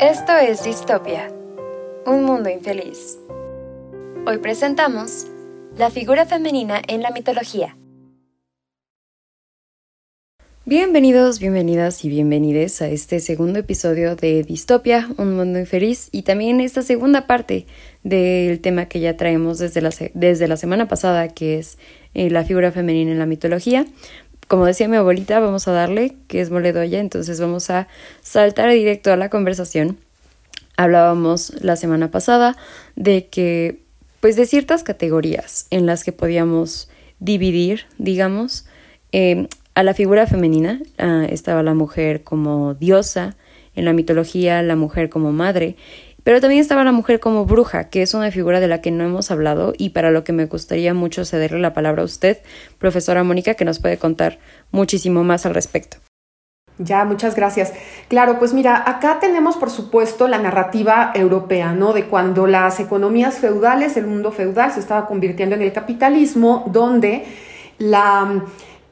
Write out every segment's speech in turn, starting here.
Esto es Distopia, un mundo infeliz. Hoy presentamos la figura femenina en la mitología. Bienvenidos, bienvenidas y bienvenides a este segundo episodio de Distopia, un mundo infeliz y también esta segunda parte del tema que ya traemos desde la, desde la semana pasada, que es eh, la figura femenina en la mitología. Como decía mi abuelita, vamos a darle, que es moledoya, entonces vamos a saltar directo a la conversación Hablábamos la semana pasada de que, pues de ciertas categorías en las que podíamos dividir, digamos, em, a la figura femenina. Ah, estaba la mujer como diosa, en la mitología la mujer como madre, pero también estaba la mujer como bruja, que es una figura de la que no hemos hablado y para lo que me gustaría mucho cederle la palabra a usted, profesora Mónica, que nos puede contar muchísimo más al respecto. Ya, muchas gracias. Claro, pues mira, acá tenemos por supuesto la narrativa europea, ¿no? De cuando las economías feudales, el mundo feudal se estaba convirtiendo en el capitalismo, donde la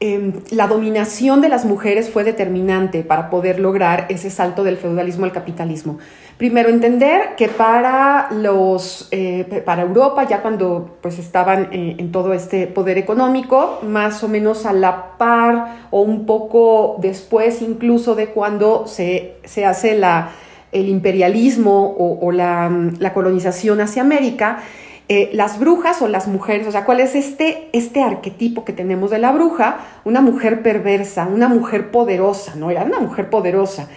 Em, la dominación de las mujeres fue determinante para poder lograr ese salto del feudalismo al capitalismo. Primero, entender que para, los, eh, para Europa, ya cuando pues, estaban eh, en todo este poder económico, más o menos a la par o un poco después incluso de cuando se, hace la, el imperialismo o, la, la colonización hacia América, eh, las brujas o las mujeres, o sea, ¿cuál es este, este arquetipo que tenemos de la bruja? Una mujer perversa, una mujer poderosa, ¿no? Era una mujer poderosa.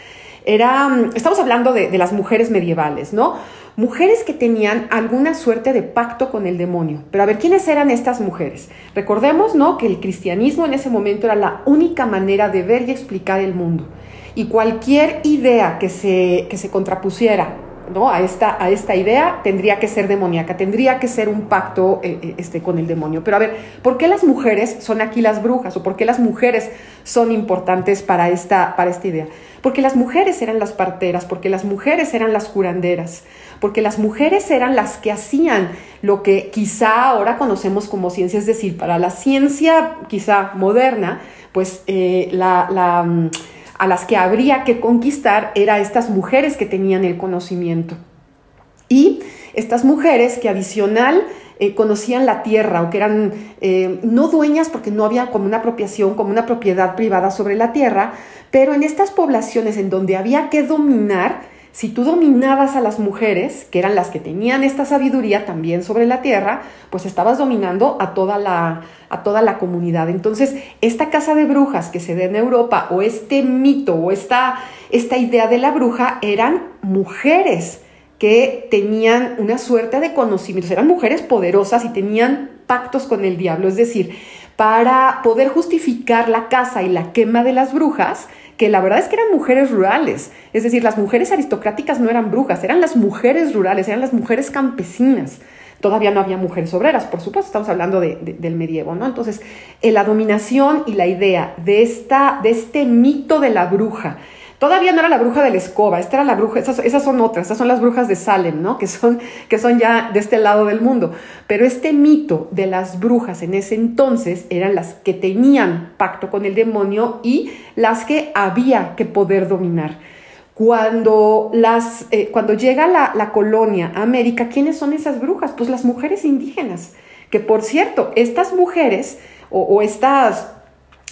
Era, mm, estamos hablando de, de las mujeres medievales, ¿no? Mujeres que tenían alguna suerte de pacto con el demonio. Pero a ver, ¿quiénes eran estas mujeres? Recordemos, ¿no? Que el cristianismo en ese momento era la única manera de ver y explicar el mundo. Y cualquier idea que se, que se contrapusiera ¿no? a, esta, a esta idea tendría que ser demoníaca, tendría que ser un pacto eh, eh, este, con el demonio. Pero a ver, ¿por qué las mujeres son aquí las brujas o por qué las mujeres son importantes para esta, para esta idea? Porque las mujeres eran las parteras, porque las mujeres eran las curanderas, porque las mujeres eran las que hacían lo que quizá ahora conocemos como ciencia, es decir, para la ciencia quizá moderna, pues eh, la mm, a las que habría que conquistar era estas mujeres que tenían el conocimiento. Y estas mujeres que adicional eh, conocían la tierra o que eran eh, no dueñas porque no había como una apropiación, como una propiedad privada sobre la tierra, pero en estas poblaciones en donde había que dominar, si tú dominabas a las mujeres, que eran las que tenían esta sabiduría también sobre la tierra, pues estabas dominando a toda la, a toda la comunidad. Entonces, esta casa de brujas que se ve en Europa, o este mito, o esta, esta idea de la bruja, eran mujeres que tenían una suerte de conocimientos, eran mujeres poderosas y tenían pactos con el diablo, es decir, para poder justificar la casa y la quema de las brujas, que la verdad es que eran mujeres rurales, es decir, las mujeres aristocráticas no eran brujas, eran las mujeres rurales, eran las mujeres campesinas. Todavía no había mujeres obreras, por supuesto, estamos hablando del medievo, ¿no? Entonces, eh, la dominación y la idea de, esta, de este mito de la bruja, Todavía no era la bruja de la escoba, esta era la bruja, esas, esas, son otras, esas son las brujas de Salem, ¿no? Que son, que son ya de este lado del mundo. Pero este mito de las brujas en ese entonces eran las que tenían pacto con el demonio y las que había que poder dominar. Cuando, las, eh, cuando llega la, la colonia a América, ¿quiénes son esas brujas? Pues las mujeres indígenas. Que por cierto, estas mujeres o estas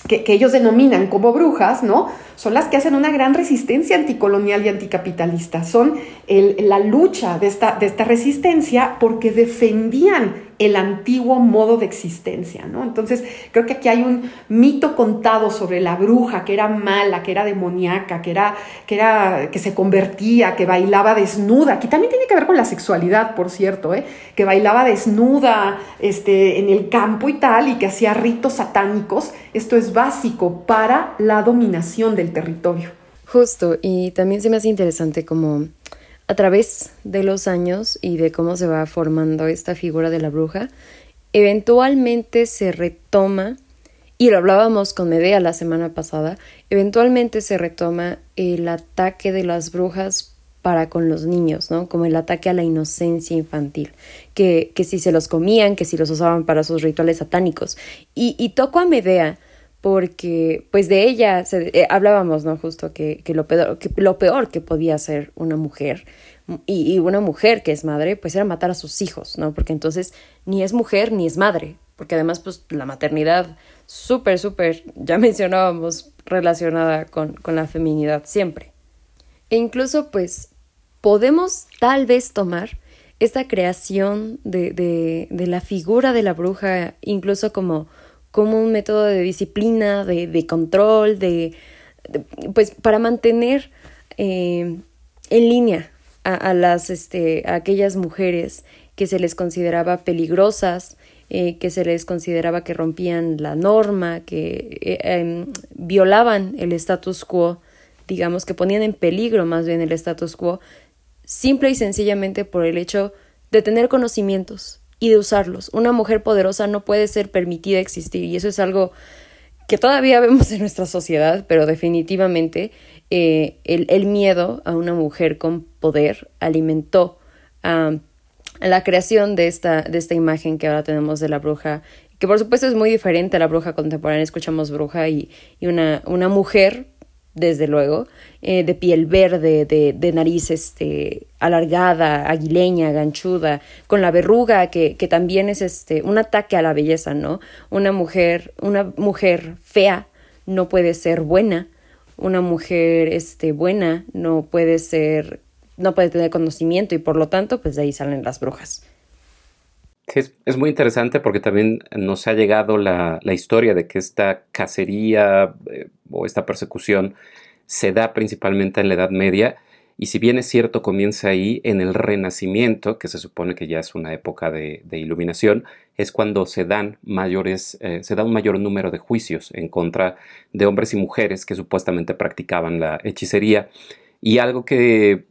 que, ellos denominan como brujas, ¿no? Son las que hacen una gran resistencia anticolonial y anticapitalista. Son la lucha de esta, de esta resistencia porque defendían el antiguo modo de existencia, ¿no? Entonces, creo que aquí hay un mito contado sobre la bruja que era mala, que era demoníaca, que era, que era, que se convertía, que bailaba desnuda, que también tiene que ver con la sexualidad, por cierto, ¿eh? que bailaba desnuda este, en el campo y tal, y que hacía ritos satánicos. Esto es básico para la dominación del territorio. Justo, y también se me hace interesante como a través de los años y de cómo se va formando esta figura de la bruja, eventualmente se retoma, y lo hablábamos con Medea la semana pasada, eventualmente se retoma el ataque de las brujas para con los niños, ¿no? Como el ataque a la inocencia infantil, que, que si se los comían, que si los usaban para sus rituales satánicos. Y, y toco a Medea porque pues de ella eh, hablábamos, ¿no? Justo que, que, lo peor, que lo peor que podía hacer una mujer y, y, una mujer que es madre, pues era matar a sus hijos, ¿no? Porque entonces ni es mujer ni es madre, porque además pues la maternidad súper, súper, ya mencionábamos, relacionada con, con la feminidad siempre. E incluso pues podemos tal vez tomar esta creación de, de, de la figura de la bruja incluso como como un método de disciplina, de, de control, de, pues para mantener eh, en línea a, las, este, a aquellas mujeres que se les consideraba peligrosas, eh, que se les consideraba que rompían la norma, que eh, eh, violaban el status quo, digamos que ponían en peligro más bien el status quo, simple y sencillamente por el hecho de tener conocimientos, y de usarlos. Una mujer poderosa no puede ser permitida existir y eso es algo que todavía vemos en nuestra sociedad, pero definitivamente eh, el, el, miedo a una mujer con poder alimentó a la creación de esta, de esta imagen que ahora tenemos de la bruja, que por supuesto es muy diferente a la bruja contemporánea, escuchamos bruja y, y una, una mujer desde luego, eh, de piel verde, de, de, nariz este, alargada, aguileña, ganchuda, con la verruga, que, que también es este, un ataque a la belleza, ¿no? Una mujer, una mujer fea no puede ser buena, una mujer este, buena no puede ser, no puede tener conocimiento y por lo tanto, pues de ahí salen las brujas. Es, es, muy interesante porque también nos ha llegado la, la historia de que esta cacería eh, o esta persecución se da principalmente en la Edad Media y si bien es cierto comienza ahí en el Renacimiento, que se supone que ya es una época de, de iluminación, es cuando se dan mayores, eh, se da un mayor número de juicios en contra de hombres y mujeres que supuestamente practicaban la hechicería. Y algo que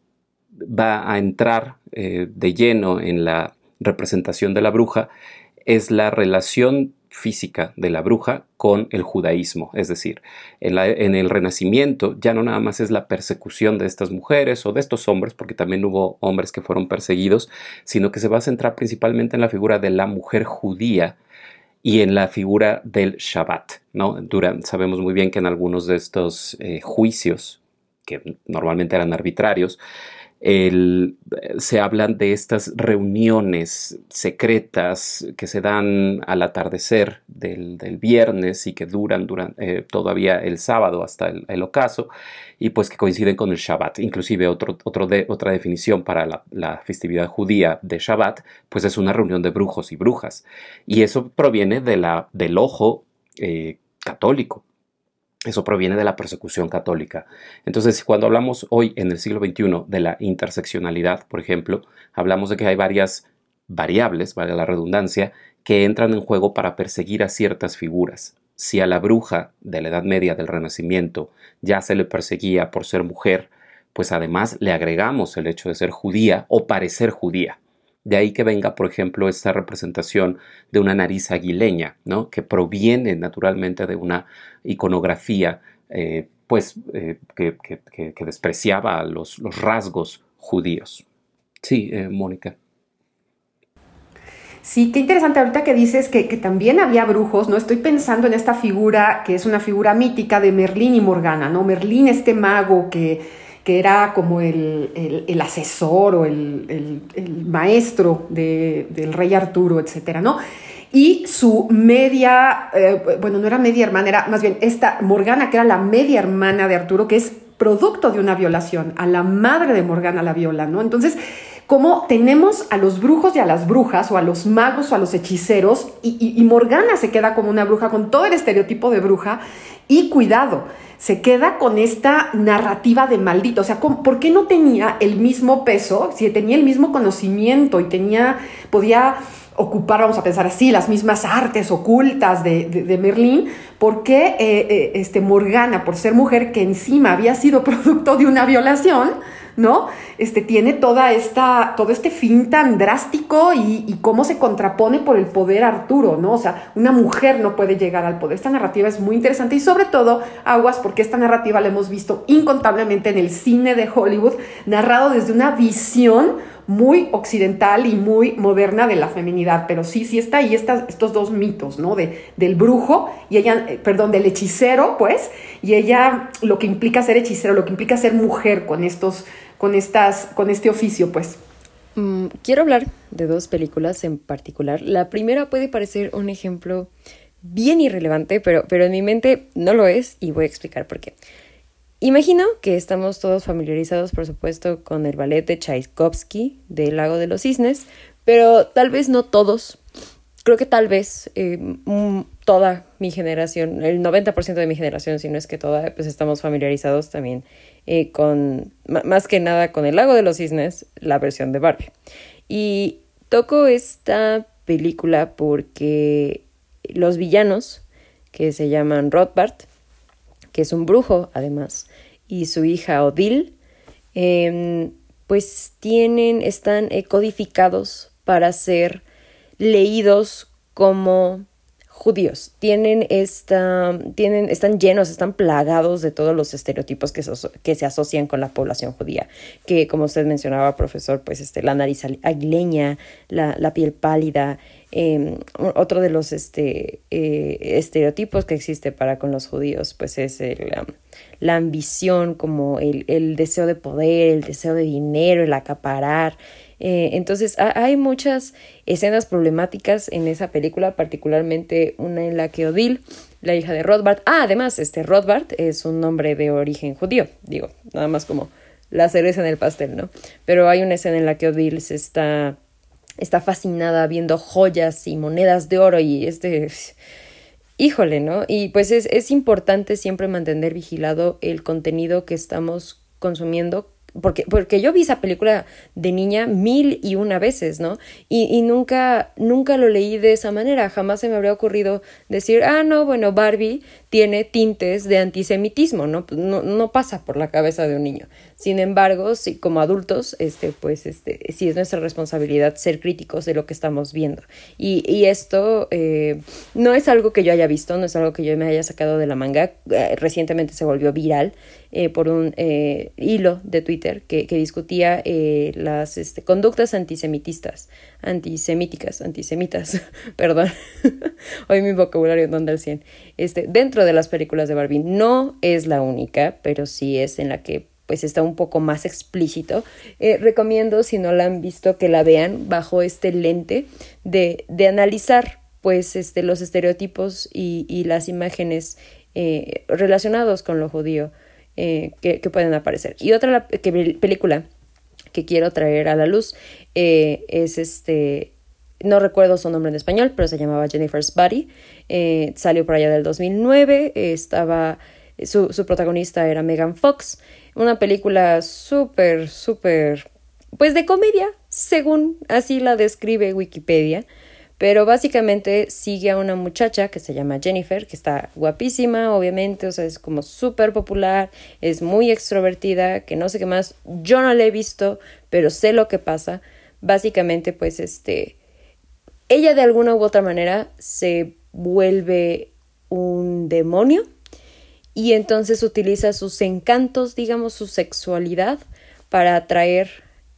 va a entrar eh, de lleno en la representación de la bruja es la relación física de la bruja con el judaísmo. Es decir, en, el Renacimiento ya no nada más es la persecución de estas mujeres o de estos hombres, porque también hubo hombres que fueron perseguidos, sino que se va a centrar principalmente en la figura de la mujer judía y en la figura del Shabbat. ¿no? Sabemos muy bien que en algunos de estos eh, juicios, que normalmente eran arbitrarios, se hablan de estas reuniones secretas que se dan al atardecer del, viernes y que duran, duran eh, todavía el sábado hasta el, ocaso y pues que coinciden con el Shabbat. Inclusive otra definición para la, la, festividad judía de Shabbat pues es una reunión de brujos y brujas y eso proviene de la, del ojo eh, católico. Eso proviene de la persecución católica. Entonces, cuando hablamos hoy en el siglo XXI de la interseccionalidad, por ejemplo, hablamos de que hay varias variables, vale la redundancia, que entran en juego para perseguir a ciertas figuras. Si a la bruja de la Edad Media del Renacimiento ya se le perseguía por ser mujer, pues además le agregamos el hecho de ser judía o parecer judía. De ahí que venga, por ejemplo, esta representación de una nariz aguileña, ¿no? que proviene naturalmente de una iconografía eh, pues, eh, que, despreciaba los, los, rasgos judíos. Sí, eh, Mónica. Sí, qué interesante ahorita que dices que, que, también había brujos, ¿no? Estoy pensando en esta figura que es una figura mítica de Merlín y Morgana, ¿no? Merlín, este mago que que era como el, el, asesor o el, el maestro de, del rey Arturo, etcétera, ¿no? Y su media, eh, bueno, no era media hermana, era más bien esta Morgana, que era la media hermana de Arturo, que es producto de una violación. A la madre de Morgana la viola, ¿no? Entonces, como tenemos a los brujos y a las brujas, o a los magos o a los hechiceros, y, y Morgana se queda como una bruja con todo el estereotipo de bruja, y cuidado, se queda con esta narrativa de maldito. O sea, ¿por qué no tenía el mismo peso? Si tenía el mismo conocimiento y tenía, podía ocupar, vamos a pensar así, las mismas artes ocultas de, de, Merlín, ¿por qué eh, eh, este, Morgana, por ser mujer que encima había sido producto de una violación, ¿no? Este, tiene toda esta, todo este fin tan drástico y, y, cómo se contrapone por el poder Arturo, ¿no? O sea, una mujer no puede llegar al poder. Esta narrativa es muy interesante y sobre todo, aguas, porque esta narrativa la hemos visto incontablemente en el cine de Hollywood, narrado desde una visión muy occidental y muy moderna de la feminidad, pero sí, sí está ahí estos dos mitos, ¿no? De, del brujo y ella, eh, perdón, del hechicero, pues, y ella lo que implica ser hechicero, lo que implica ser mujer con estos, con estas, con este oficio, pues. Mm, quiero hablar de dos películas en particular. La primera puede parecer un ejemplo bien irrelevante, pero, pero en mi mente no lo es y voy a explicar por qué. Imagino que estamos todos familiarizados, por supuesto, con el ballet de Tchaikovsky del Lago de los Cisnes, pero tal vez no todos. Creo que tal vez eh, mm, toda mi generación, el 90% de mi generación, si no es que toda, pues estamos familiarizados también eh, con, más que nada con el Lago de los Cisnes, la versión de Barbie. Y toco esta película porque los villanos, que se llaman Rothbard, que es un brujo además, y su hija Odile, em, pues tienen, están eh, codificados para ser leídos como judíos. Tienen esta, tienen, están llenos, están plagados de todos los estereotipos que, que se asocian con la población judía. Que, como usted mencionaba, profesor, pues este, la nariz aguileña, la, la piel pálida, Em, otro de los este, eh, estereotipos que existe para con los judíos, pues es la ambición, como el, el, deseo de poder, el deseo de dinero, el acaparar. Eh, entonces hay muchas escenas problemáticas en esa película, particularmente una en la que Odile, la hija de Rothbard, ah, además, este Rothbard es un nombre de origen judío, digo, nada más como la cereza en el pastel, ¿no? Pero hay una escena en la que Odile se está está fascinada viendo joyas y monedas de oro y este... Híjole, ¿no? Y pues es, es importante siempre mantener vigilado el contenido que estamos consumiendo porque, porque yo vi esa película de niña mil y una veces, ¿no? Y, y, nunca, nunca lo leí de esa manera, jamás se me habría ocurrido decir, ah, no, bueno, Barbie tiene tintes de antisemitismo, ¿no? Pues no, no pasa por la cabeza de un niño. Sin embargo, sí, como adultos, este, pues, este, sí es nuestra responsabilidad ser críticos de lo que estamos viendo. Y, y esto eh, no es algo que yo haya visto, no es algo que yo me haya sacado de la manga. Eh, recientemente se volvió viral eh, por un eh, hilo de Twitter que, discutía eh, las este, conductas antisemitistas, antisemíticas, antisemitas, perdón, hoy mi vocabulario no anda al 100, este, dentro de las películas de Barbie. No es la única, pero sí es en la que pues está un poco más explícito. Eh, recomiendo, si no la han visto, que la vean bajo este lente de, de analizar pues este, los estereotipos y, y las imágenes eh, relacionados con lo judío eh, que, pueden aparecer. Y otra película que quiero traer a la luz es este no recuerdo su nombre en español, pero se llamaba Jennifer's Body. salió por allá del 2009. estaba su, su, protagonista era Megan Fox. Una película súper, súper, pues de comedia, según así la describe Wikipedia. Pero básicamente sigue a una muchacha que se llama Jennifer, que está guapísima, obviamente, o sea, es como súper popular, es muy extrovertida, que no sé qué más. Yo no la he visto, pero sé lo que pasa. Básicamente, pues, este, ella de alguna u otra manera se vuelve un demonio y entonces utiliza sus encantos, digamos, su sexualidad para atraer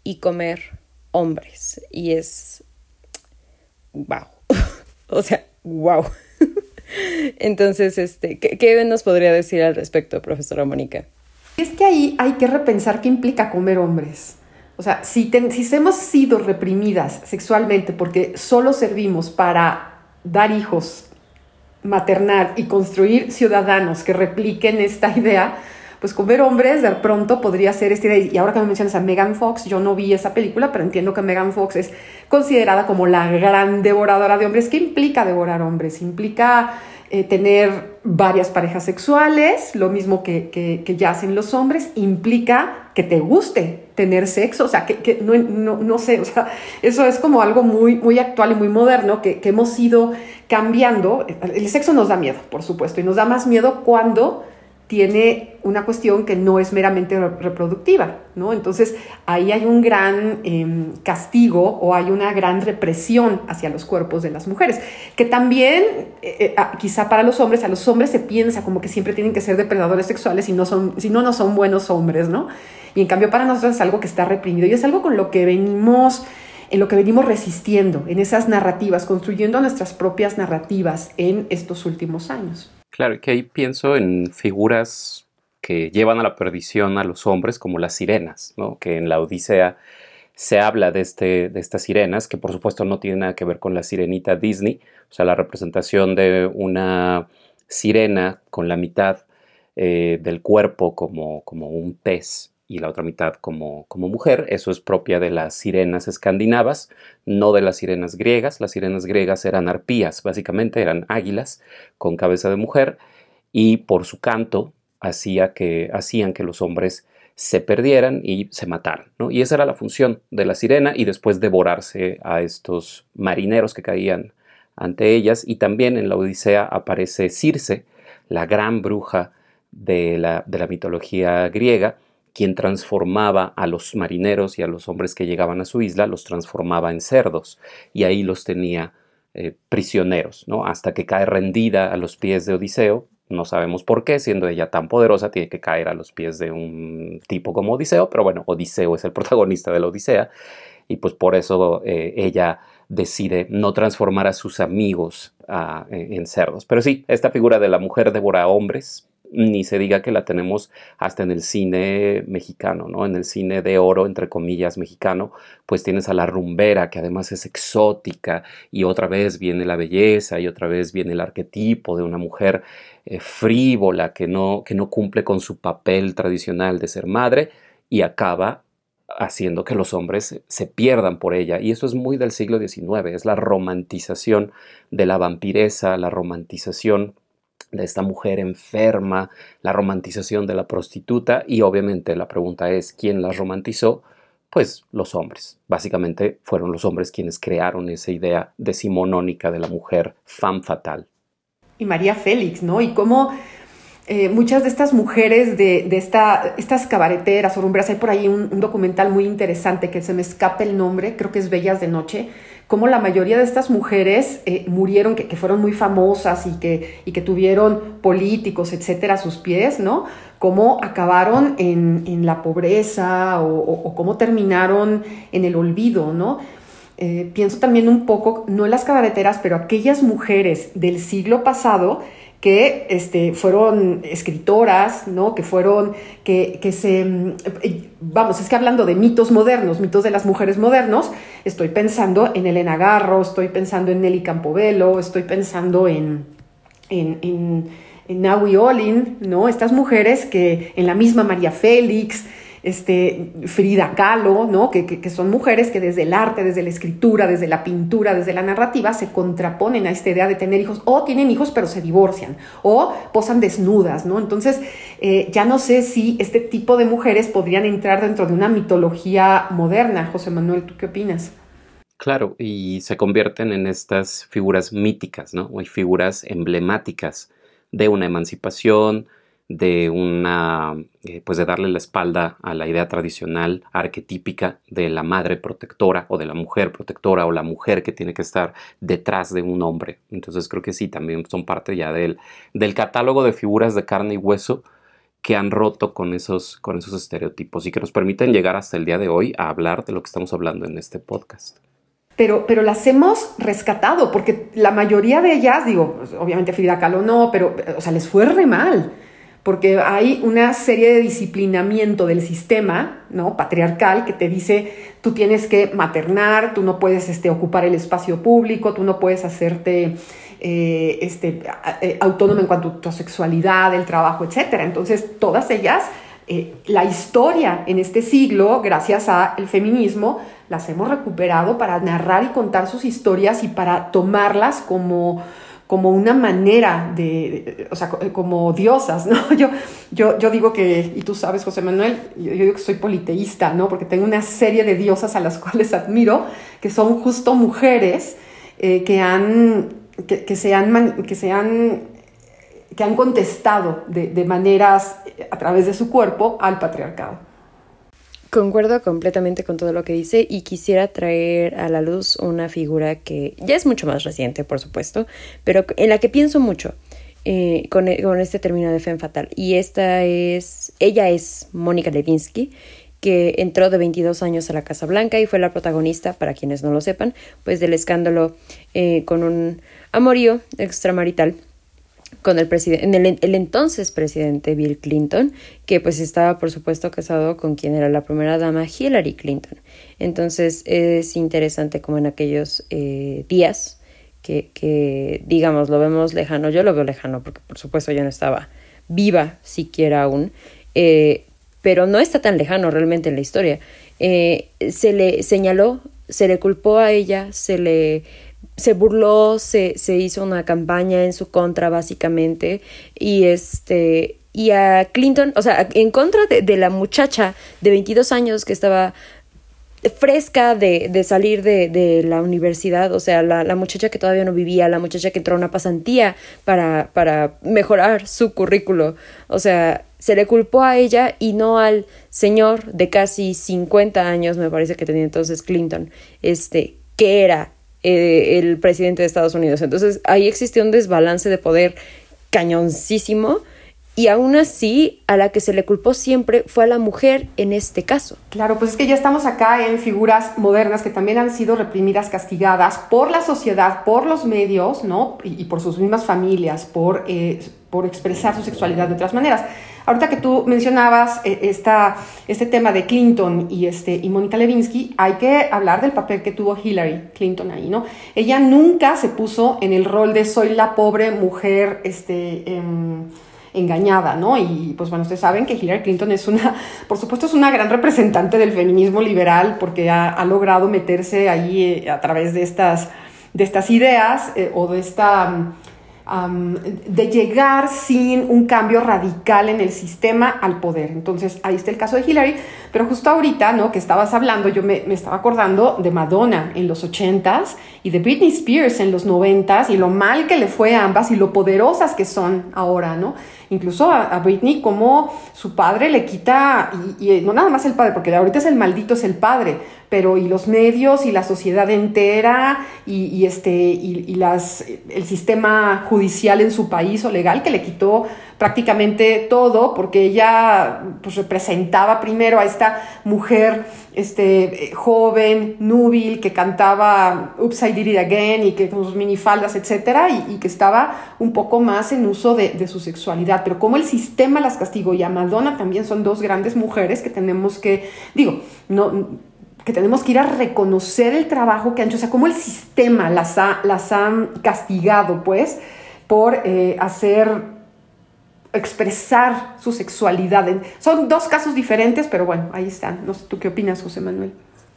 y comer hombres. Y es... wow. o sea, wow. entonces, este, ¿qué, ¿qué, nos podría decir al respecto, profesora Mónica? Es que ahí hay que repensar qué implica comer hombres. O sea, si, si hemos sido reprimidas sexualmente porque solo servimos para dar hijos maternar y construir ciudadanos que repliquen esta idea, pues comer hombres de pronto podría ser esta idea. Y ahora que me mencionas a Megan Fox, yo no vi esa película, pero entiendo que Megan Fox es considerada como la gran devoradora de hombres. ¿Qué implica devorar hombres? Implica eh, tener varias parejas sexuales, lo mismo que, que, ya hacen los hombres, implica que te guste tener sexo, o sea, que, no, no, no, sé, o sea, eso es como algo muy, muy actual y muy moderno que, que hemos ido cambiando. El sexo nos da miedo, por supuesto, y nos da más miedo cuando tiene una cuestión que no es meramente reproductiva, ¿no? Entonces ahí hay un gran em, castigo o hay una gran represión hacia los cuerpos de las mujeres, que también eh, eh, ah, quizá para los hombres, a los hombres se piensa como que siempre tienen que ser depredadores sexuales y no son, si no, no son buenos hombres, ¿no? Y en cambio para nosotros es algo que está reprimido y es algo con lo que venimos en lo que venimos resistiendo, en esas narrativas, construyendo nuestras propias narrativas en estos últimos años. Claro, que ahí pienso en figuras que llevan a la perdición a los hombres, como las sirenas, ¿no? que en la Odisea se habla de, este, de estas sirenas, que por supuesto no tiene nada que ver con la sirenita Disney, o sea, la representación de una sirena con la mitad eh, del cuerpo como, como un pez y la otra mitad como, como mujer. Eso es propia de las sirenas escandinavas, no de las sirenas griegas. Las sirenas griegas eran arpías, básicamente eran águilas con cabeza de mujer y por su canto hacía que, hacían que los hombres se perdieran y se mataran. Y esa era la función de la sirena y después devorarse a estos marineros que caían ante ellas. Y también en la Odisea aparece Circe, la gran bruja de la, de la mitología griega, quien transformaba a los marineros y a los hombres que llegaban a su isla, los transformaba en cerdos y ahí los tenía eh, prisioneros, ¿no? Hasta que cae rendida a los pies de Odiseo, no sabemos por qué, siendo ella tan poderosa, tiene que caer a los pies de un tipo como Odiseo, pero bueno, Odiseo es el protagonista de la Odisea y pues por eso eh, ella decide no transformar a sus amigos ah, en cerdos. Pero sí, esta figura de la mujer devora hombres, ni se diga que la tenemos hasta en el cine mexicano, ¿no? En el cine de oro, entre comillas, mexicano, pues tienes a la rumbera, que además es exótica, y otra vez viene la belleza, y otra vez viene el arquetipo de una mujer eh, frívola que no, que no cumple con su papel tradicional de ser madre, y acaba haciendo que los hombres se pierdan por ella. Y eso es muy del siglo XIX, es la romantización de la vampiresa, la romantización de esta mujer enferma, la romantización de la prostituta y obviamente la pregunta es, ¿quién la romantizó? Pues los hombres. Básicamente fueron los hombres quienes crearon esa idea decimonónica de la mujer fan fatal. Y María Félix, ¿no? Y cómo eh, muchas de estas mujeres de, de esta, estas cabareteras o hay por ahí un, un, documental muy interesante que se me escape el nombre, creo que es Bellas de Noche, como la mayoría de estas mujeres eh, murieron, que, fueron muy famosas y que, y que tuvieron políticos, etcétera, a sus pies, ¿no? Cómo acabaron en, la pobreza o, cómo terminaron en el olvido, ¿no? Eh, pienso también un poco, no en las cabareteras, pero aquellas mujeres del siglo pasado que este, fueron escritoras, ¿no? que fueron, que, que, se, mm, vamos, es que hablando de mitos modernos, mitos de las mujeres modernos, estoy pensando en Elena Garro, estoy pensando en Nelly Campobello, estoy pensando en, en, en, en Naui Olin, ¿no? Estas mujeres que en la misma María Félix, este, Frida Kahlo, ¿no? Que, son mujeres que desde el arte, desde la escritura, desde la pintura, desde la narrativa, se contraponen a esta idea de tener hijos, o tienen hijos pero se divorcian, o posan desnudas, ¿no? Entonces, eh, ya no sé si este tipo de mujeres podrían entrar dentro de una mitología moderna. José Manuel, ¿tú qué opinas? Claro, y se convierten en estas figuras míticas, ¿no? O figuras emblemáticas de una emancipación, de una, eh, pues de darle la espalda a la idea tradicional arquetípica de la madre protectora o de la mujer protectora o la mujer que tiene que estar detrás de un hombre. Entonces creo que sí, también son parte ya del, del catálogo de figuras de carne y hueso que han roto con esos, con esos estereotipos y que nos permiten llegar hasta el día de hoy a hablar de lo que estamos hablando en este podcast. Pero, pero, las hemos rescatado, porque la mayoría de ellas, digo, obviamente Frida Kahlo no, pero, o sea, les fue re mal porque hay una serie de disciplinamiento del sistema ¿no? patriarcal que te dice tú tienes que maternar, tú no puedes este, ocupar el espacio público, tú no puedes hacerte eh, este, eh, autónomo en cuanto a tu sexualidad, el trabajo, etc. Entonces, todas ellas, eh, la historia en este siglo, gracias al feminismo, las hemos recuperado para narrar y contar sus historias y para tomarlas como como una manera de, o sea, como diosas, ¿no? Yo, yo, yo digo que, y tú sabes, José Manuel, yo, digo que soy politeísta, ¿no? Porque tengo una serie de diosas a las cuales admiro, que son justo mujeres eh, que han, que, se han, que se han que han contestado de, de maneras eh, a través de su cuerpo al patriarcado. Concuerdo completamente con todo lo que dice y quisiera traer a la luz una figura que ya es mucho más reciente, por supuesto, pero en la que pienso mucho eh, con, con, este término de Femme Fatal. Y esta es, ella es Mónica Levinsky, que entró de 22 años a la Casa Blanca y fue la protagonista, para quienes no lo sepan, pues del escándalo eh, con un amorío extramarital con el, el, el, entonces presidente Bill Clinton, que pues estaba por supuesto casado con quien era la primera dama Hillary Clinton. Entonces es interesante como en aquellos eh, días que, que, digamos, lo vemos lejano, yo lo veo lejano porque por supuesto yo no estaba viva siquiera aún, eh, pero no está tan lejano realmente en la historia. Eh, se le señaló, se le culpó a ella, se le se burló, se, se hizo una campaña en su contra básicamente y este y a Clinton, o sea, en contra de, la muchacha de 22 años que estaba fresca de, de salir de, de, la universidad, o sea, la, la, muchacha que todavía no vivía, la muchacha que entró a una pasantía para, para mejorar su currículo, o sea, se le culpó a ella y no al señor de casi 50 años, me parece que tenía entonces Clinton, este, que era eh, el presidente de Estados Unidos. Entonces ahí existió un desbalance de poder cañoncísimo y aún así a la que se le culpó siempre fue a la mujer en este caso. Claro, pues es que ya estamos acá en figuras modernas que también han sido reprimidas, castigadas por la sociedad, por los medios, ¿no? Y, por sus mismas familias, por, eh, por expresar su sexualidad de otras maneras. Ahorita que tú mencionabas eh, este tema de Clinton y, este, y Mónica Levinsky, hay que hablar del papel que tuvo Hillary Clinton ahí, ¿no? Ella nunca se puso en el rol de soy la pobre mujer este, eh, engañada, ¿no? Y pues bueno, ustedes saben que Hillary Clinton es una, por supuesto, es una gran representante del feminismo liberal porque ha, logrado meterse ahí eh, a través de estas, de estas ideas eh, o de esta um, de llegar sin un cambio radical en el sistema al poder. Entonces, ahí está el caso de Hillary, pero justo ahorita, ¿no? Que estabas hablando, yo me, me estaba acordando de Madonna en los 80s y de Britney Spears en los 90s y lo mal que le fue a ambas y lo poderosas que son ahora, ¿no? Incluso a, Britney, como su padre le quita, y, y no nada más el padre, porque ahorita es el maldito, es el padre, pero y los medios y la sociedad entera y, este y, las el sistema judicial en su país o legal que le quitó prácticamente todo porque ella pues representaba primero a esta mujer este joven núbil que cantaba Did It Again y que con sus minifaldas etcétera y, que estaba un poco más en uso de, de su sexualidad. Pero como el sistema las castigó y a Madonna también son dos grandes mujeres que tenemos que digo no que tenemos que ir a reconocer el trabajo que han hecho, o sea, cómo el sistema las ha, las castigado, pues, por eh, hacer, expresar su sexualidad. Son dos casos diferentes, pero bueno, ahí están. No sé, ¿tú qué opinas, José Manuel?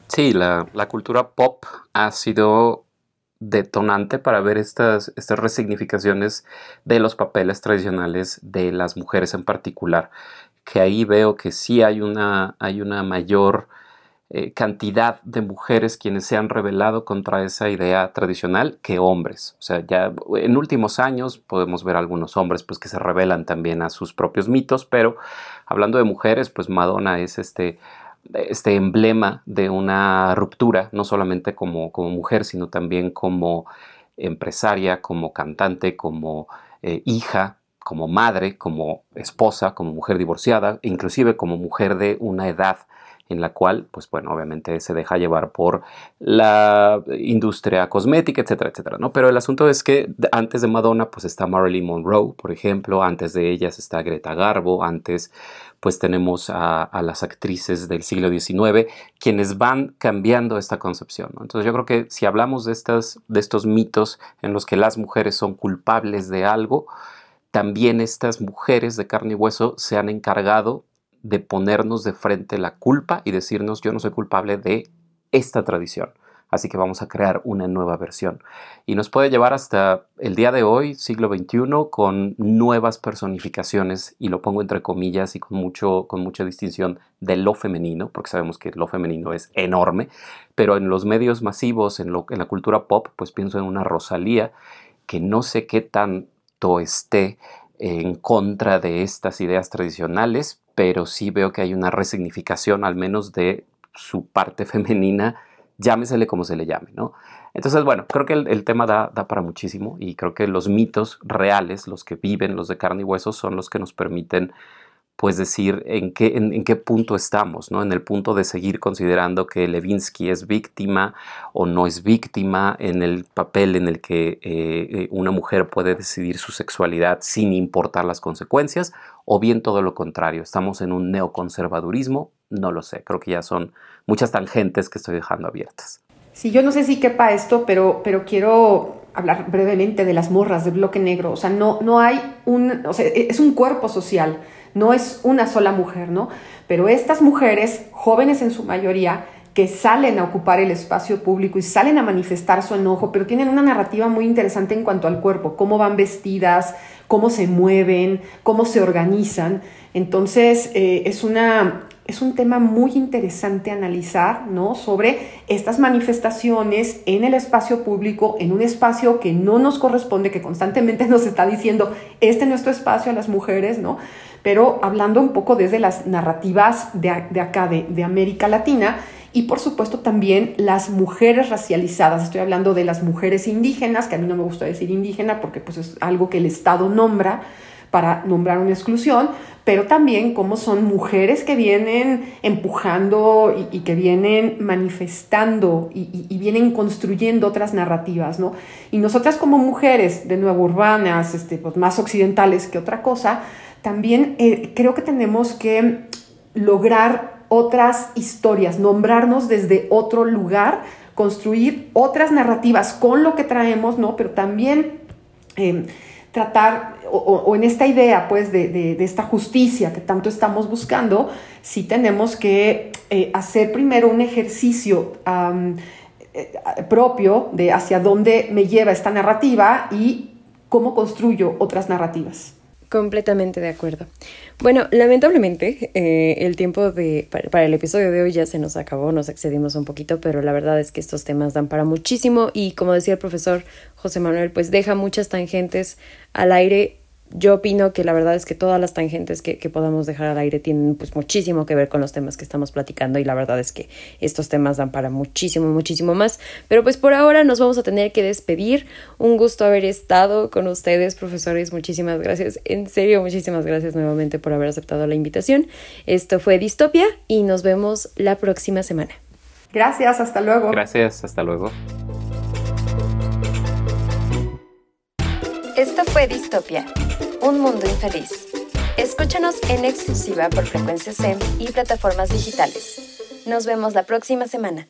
Sí, la, la cultura pop ha sido detonante para ver estas, estas resignificaciones de los papeles tradicionales de las mujeres en particular, que ahí veo que sí hay una, hay una mayor eh, cantidad de mujeres quienes se han rebelado contra esa idea tradicional que hombres. O sea, ya en últimos años podemos ver algunos hombres pues que se rebelan también a sus propios mitos, pero hablando de mujeres, pues Madonna es este este emblema de una ruptura, no solamente como, como mujer, sino también como empresaria, como cantante, como eh, hija, como madre, como esposa, como mujer divorciada, inclusive como mujer de una edad en la cual, pues bueno, obviamente se deja llevar por la industria cosmética, etcétera, etcétera, ¿no? Pero el asunto es que antes de Madonna, pues está Marilyn Monroe, por ejemplo, antes de ellas está Greta Garbo, antes pues tenemos a, las actrices del siglo XIX, quienes van cambiando esta concepción. Entonces yo creo que si hablamos de, estas, de estos mitos en los que las mujeres son culpables de algo, también estas mujeres de carne y hueso se han encargado de ponernos de frente la culpa y decirnos yo no soy culpable de esta tradición. Así que vamos a crear una nueva versión. Y nos puede llevar hasta el día de hoy, siglo XXI, con nuevas personificaciones, y lo pongo entre comillas y con, mucho, con mucha distinción de lo femenino, porque sabemos que lo femenino es enorme, pero en los medios masivos, en, lo, en la cultura pop, pues pienso en una Rosalía que no sé qué tanto esté en contra de estas ideas tradicionales, pero sí veo que hay una resignificación al menos de su parte femenina, llámesele como se le llame, ¿no? Entonces, bueno, creo que el, tema da, da, para muchísimo y creo que los mitos reales, los que viven, los de carne y hueso, son los que nos permiten pues decir en qué, en, qué punto estamos, ¿no? En el punto de seguir considerando que Levinsky es víctima o no es víctima, en el papel en el que eh, eh, una mujer puede decidir su sexualidad sin importar las consecuencias, o bien todo lo contrario, estamos en un neoconservadurismo, no lo sé, creo que ya son muchas tangentes que estoy dejando abiertas. Sí, yo no sé si quepa esto, pero, pero quiero hablar brevemente de las morras de bloque negro. O sea, no, no hay un, o sea, es un cuerpo social no es una sola mujer, ¿no? Pero estas mujeres, jóvenes en su mayoría, que salen a ocupar el espacio público y salen a manifestar su enojo, pero tienen una narrativa muy interesante en cuanto al cuerpo, cómo van vestidas, cómo se mueven, cómo se organizan. Entonces, eh, es una es un tema muy interesante analizar, ¿no? Sobre estas manifestaciones en el espacio público, en un espacio que no nos corresponde, que constantemente nos está diciendo, este es nuestro espacio a las mujeres, ¿no? Pero hablando un poco desde las narrativas de, acá, de, de América Latina, y por supuesto también las mujeres racializadas. Estoy hablando de las mujeres indígenas, que a mí no me gusta decir indígena porque pues es algo que el Estado nombra, para nombrar una exclusión, pero también cómo son mujeres que vienen empujando y, que vienen manifestando y, vienen construyendo otras narrativas, ¿no? Y nosotras como mujeres, de nuevo urbanas, este, pues más occidentales que otra cosa, también eh, creo que tenemos que lograr otras historias, nombrarnos desde otro lugar, construir otras narrativas con lo que traemos, ¿no? Pero también... Eh, tratar, o, en esta idea pues de, esta justicia que tanto estamos buscando, sí tenemos que eh, hacer primero un ejercicio eh, propio de hacia dónde me lleva esta narrativa y cómo construyo otras narrativas. Completamente de acuerdo. Bueno, lamentablemente eh, el tiempo de, para, el episodio de hoy ya se nos acabó, nos excedimos un poquito, pero la verdad es que estos temas dan para muchísimo y como decía el profesor José Manuel, pues deja muchas tangentes al aire yo opino que la verdad es que todas las tangentes que, podamos dejar al aire tienen pues muchísimo que ver con los temas que estamos platicando y la verdad es que estos temas dan para muchísimo, muchísimo más. Pero pues por ahora nos vamos a tener que despedir. Un gusto haber estado con ustedes, profesores. Muchísimas gracias. En serio, muchísimas gracias nuevamente por haber aceptado la invitación. Esto fue Distopia y nos vemos la próxima semana. Gracias, hasta luego. Gracias, hasta luego. Esto fue Distopia un mundo infeliz. Escúchanos en exclusiva por frecuencia SEM y plataformas digitales. Nos vemos la próxima semana.